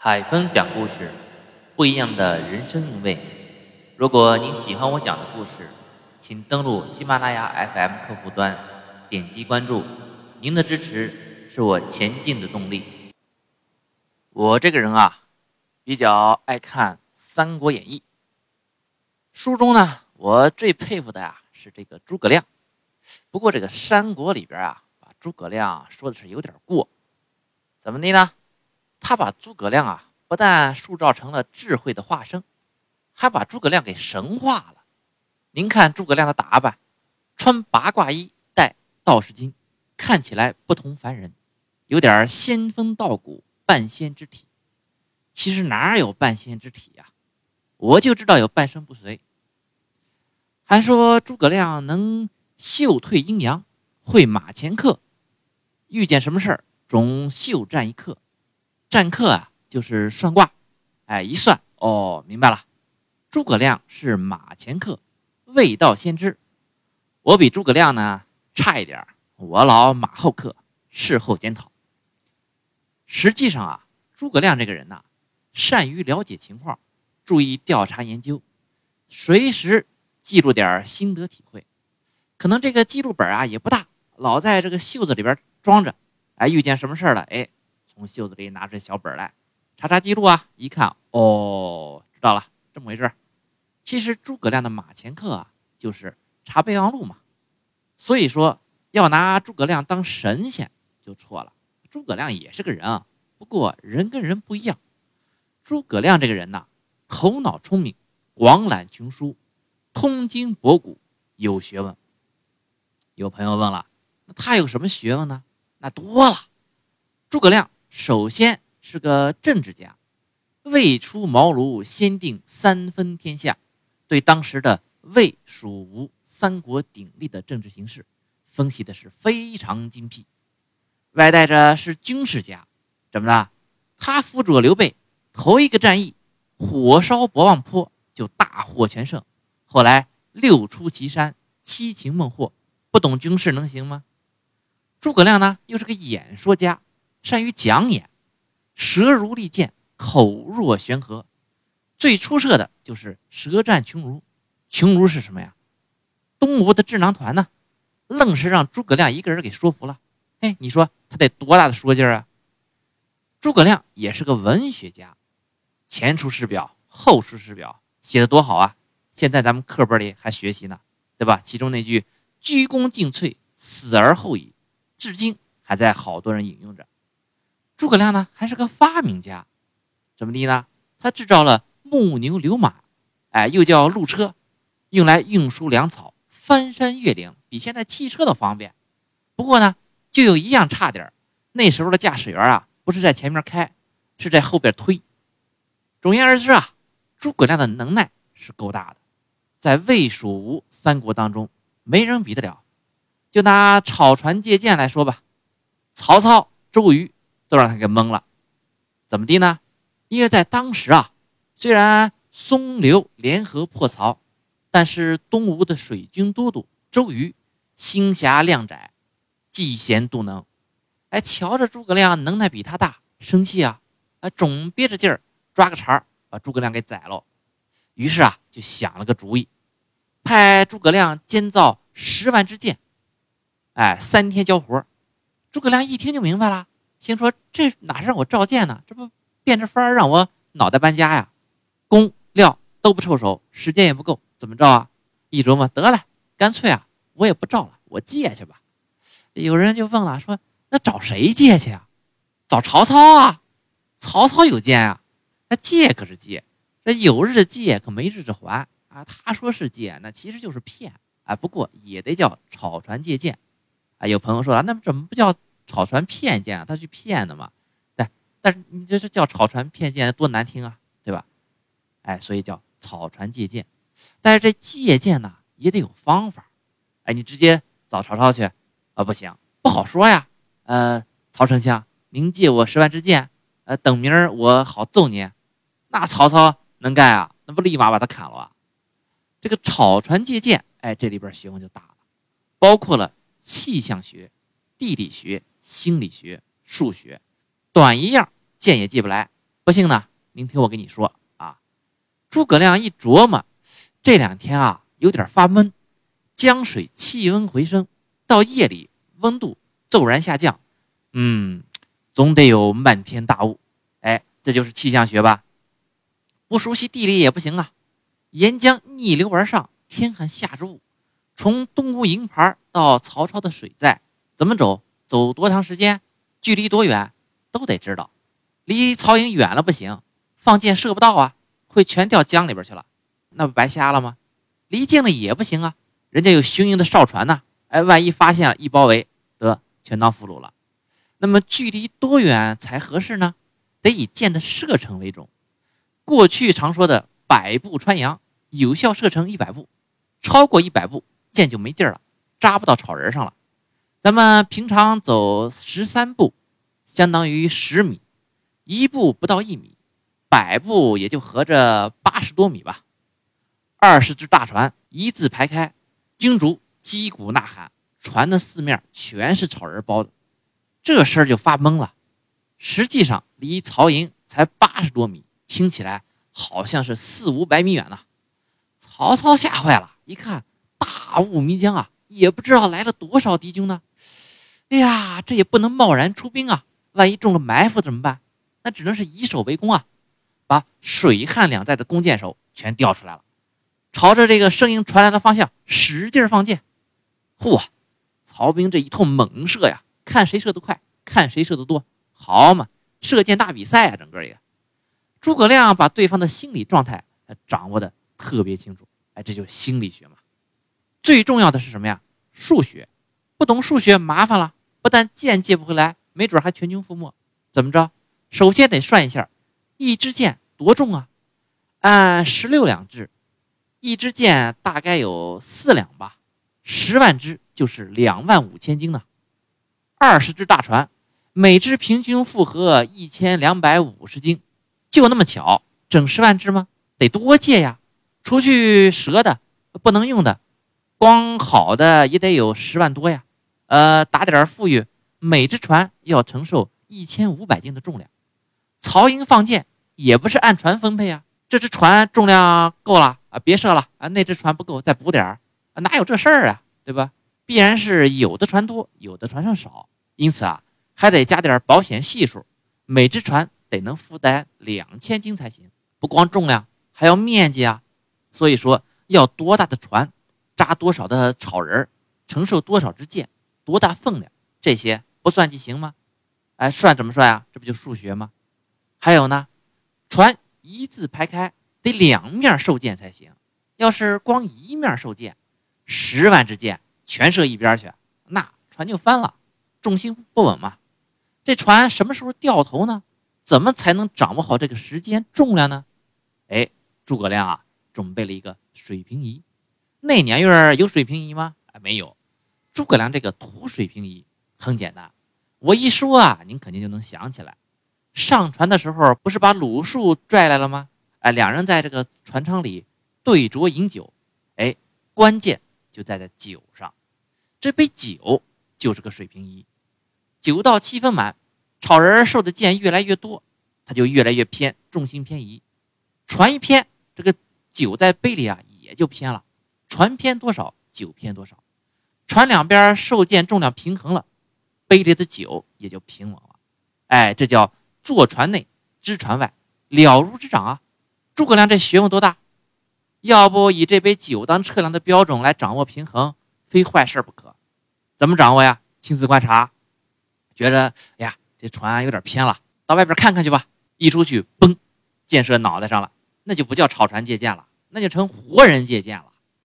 海峰讲故事，不一样的人生韵味。如果您喜欢我讲的故事，请登录喜马拉雅 FM 客户端，点击关注。您的支持是我前进的动力。我这个人啊，比较爱看《三国演义》。书中呢，我最佩服的呀是这个诸葛亮。不过这个《三国》里边啊，把诸葛亮说的是有点过。怎么的呢？他把诸葛亮啊，不但塑造成了智慧的化身，还把诸葛亮给神化了。您看诸葛亮的打扮，穿八卦衣，戴道士巾，看起来不同凡人，有点仙风道骨、半仙之体。其实哪有半仙之体呀？我就知道有半身不遂。还说诸葛亮能秀退阴阳，会马前课，遇见什么事儿总秀占一刻。占客啊，就是算卦，哎，一算哦，明白了。诸葛亮是马前客，未到先知。我比诸葛亮呢差一点我老马后客，事后检讨。实际上啊，诸葛亮这个人呐，善于了解情况，注意调查研究，随时记录点心得体会。可能这个记录本啊也不大，老在这个袖子里边装着。哎，遇见什么事了？哎。从袖子里拿出小本来，查查记录啊！一看，哦，知道了，这么回事。其实诸葛亮的马前课啊，就是查备忘录嘛。所以说，要拿诸葛亮当神仙就错了。诸葛亮也是个人啊，不过人跟人不一样。诸葛亮这个人呐，头脑聪明，广览群书，通经博古，有学问。有朋友问了，那他有什么学问呢？那多了，诸葛亮。首先是个政治家，未出茅庐先定三分天下，对当时的魏、蜀、吴三国鼎立的政治形势分析的是非常精辟。外带着是军事家，怎么了？他辅佐刘备头一个战役火烧博望坡就大获全胜，后来六出祁山七擒孟获，不懂军事能行吗？诸葛亮呢，又是个演说家。善于讲演，舌如利剑，口若悬河。最出色的就是舌战群儒。群儒是什么呀？东吴的智囊团呢，愣是让诸葛亮一个人给说服了。哎，你说他得多大的说劲儿啊？诸葛亮也是个文学家，前出师表，后出师表，写的多好啊！现在咱们课本里还学习呢，对吧？其中那句“鞠躬尽瘁，死而后已”，至今还在好多人引用着。诸葛亮呢，还是个发明家，怎么的呢？他制造了木牛流马，哎，又叫鹿车，用来运输粮草，翻山越岭，比现在汽车都方便。不过呢，就有一样差点那时候的驾驶员啊，不是在前面开，是在后边推。总言而之啊，诸葛亮的能耐是够大的，在魏、蜀、吴三国当中，没人比得了。就拿草船借箭来说吧，曹操、周瑜。都让他给蒙了，怎么的呢？因为在当时啊，虽然松刘联合破曹，但是东吴的水军都督周瑜心狭量窄，嫉贤妒能，哎，瞧着诸葛亮能耐比他大，生气啊，哎，总憋着劲儿抓个茬儿把诸葛亮给宰了。于是啊，就想了个主意，派诸葛亮监造十万支箭，哎，三天交活。诸葛亮一听就明白了。心说：“这哪是让我召见呢？这不变着法儿让我脑袋搬家呀？工料都不凑手，时间也不够，怎么着啊？一琢磨，得了，干脆啊，我也不召了，我借去吧。有人就问了，说那找谁借去啊？找曹操啊？曹操有剑啊？那借可是借，这有日子借可没日子还啊。他说是借，那其实就是骗啊。不过也得叫草船借箭啊。有朋友说了，那么怎么不叫？”草船骗箭啊，他去骗的嘛，对，但是你这是叫草船骗箭，多难听啊，对吧？哎，所以叫草船借箭，但是这借箭呢也得有方法，哎，你直接找曹操去啊，不行，不好说呀。呃，曹丞相，您借我十万支箭，呃，等明儿我好揍您。那曹操能干啊？那不立马把他砍了啊？这个草船借箭，哎，这里边学问就大了，包括了气象学、地理学。心理学、数学，短一样见也记不来，不信呢，您听我跟你说啊。诸葛亮一琢磨，这两天啊有点发闷，江水气温回升，到夜里温度骤然下降，嗯，总得有漫天大雾。哎，这就是气象学吧？不熟悉地理也不行啊。沿江逆流而上，天寒下着雾，从东吴营盘到曹操的水寨，怎么走？走多长时间？距离多远？都得知道。离曹营远了不行，放箭射不到啊，会全掉江里边去了，那不白瞎了吗？离近了也不行啊，人家有雄鹰的哨船呢，哎，万一发现了，一包围，得全当俘虏了。那么距离多远才合适呢？得以箭的射程为重。过去常说的百步穿杨，有效射程一百步，超过一百步，箭就没劲儿了，扎不到草人上了。咱们平常走十三步，相当于十米。一步不到一米，百步也就合着八十多米吧。二十只大船一字排开，军卒击鼓呐喊，船的四面全是草人包的，这事儿就发懵了。实际上离曹营才八十多米，听起来好像是四五百米远呢。曹操吓坏了，一看大雾迷江啊，也不知道来了多少敌军呢。哎呀，这也不能贸然出兵啊，万一中了埋伏怎么办？那只能是以守为攻啊，把水旱两寨的弓箭手全调出来了，朝着这个声音传来的方向使劲放箭。嚯，曹兵这一通猛射呀，看谁射得快，看谁射得多，好嘛，射箭大比赛啊，整个一个。诸葛亮把对方的心理状态掌握的特别清楚，哎，这就是心理学嘛。最重要的是什么呀？数学，不懂数学麻烦了，不但箭借不回来，没准还全军覆没。怎么着？首先得算一下，一支箭多重啊？按十六两制，一支箭大概有四两吧。十万支就是两万五千斤呢。二十只大船，每只平均负荷一千两百五十斤，就那么巧，整十万只吗？得多借呀！除去折的、不能用的，光好的也得有十万多呀。呃，打点富裕，每只船要承受一千五百斤的重量。曹营放箭也不是按船分配啊，这只船重量够了啊，别射了啊，那只船不够再补点儿啊，哪有这事儿啊，对吧？必然是有的船多，有的船上少，因此啊，还得加点保险系数，每只船得能负担两千斤才行，不光重量，还要面积啊。所以说，要多大的船，扎多少的草人，承受多少支箭，多大分量，这些不算计行吗？哎，算怎么算啊？这不就数学吗？还有呢，船一字排开，得两面受箭才行。要是光一面受箭，十万支箭全射一边去，那船就翻了，重心不稳嘛。这船什么时候掉头呢？怎么才能掌握好这个时间重量呢？哎，诸葛亮啊，准备了一个水平仪。那年月有水平仪吗？没有。诸葛亮这个图水平仪很简单，我一说啊，您肯定就能想起来。上船的时候不是把鲁肃拽来了吗？哎，两人在这个船舱里对酌饮酒，哎，关键就在这酒上。这杯酒就是个水平仪，酒到七分满，草人受的箭越来越多，他就越来越偏，重心偏移。船一偏，这个酒在杯里啊也就偏了。船偏多少，酒偏多少。船两边受箭重量平衡了，杯里的酒也就平稳了。哎，这叫。坐船内，知船外，了如指掌啊！诸葛亮这学问多大？要不以这杯酒当测量的标准来掌握平衡，非坏事不可。怎么掌握呀？亲自观察，觉着哎呀，这船有点偏了，到外边看看去吧。一出去，嘣，箭射脑袋上了，那就不叫草船借箭了，那就成活人借箭了。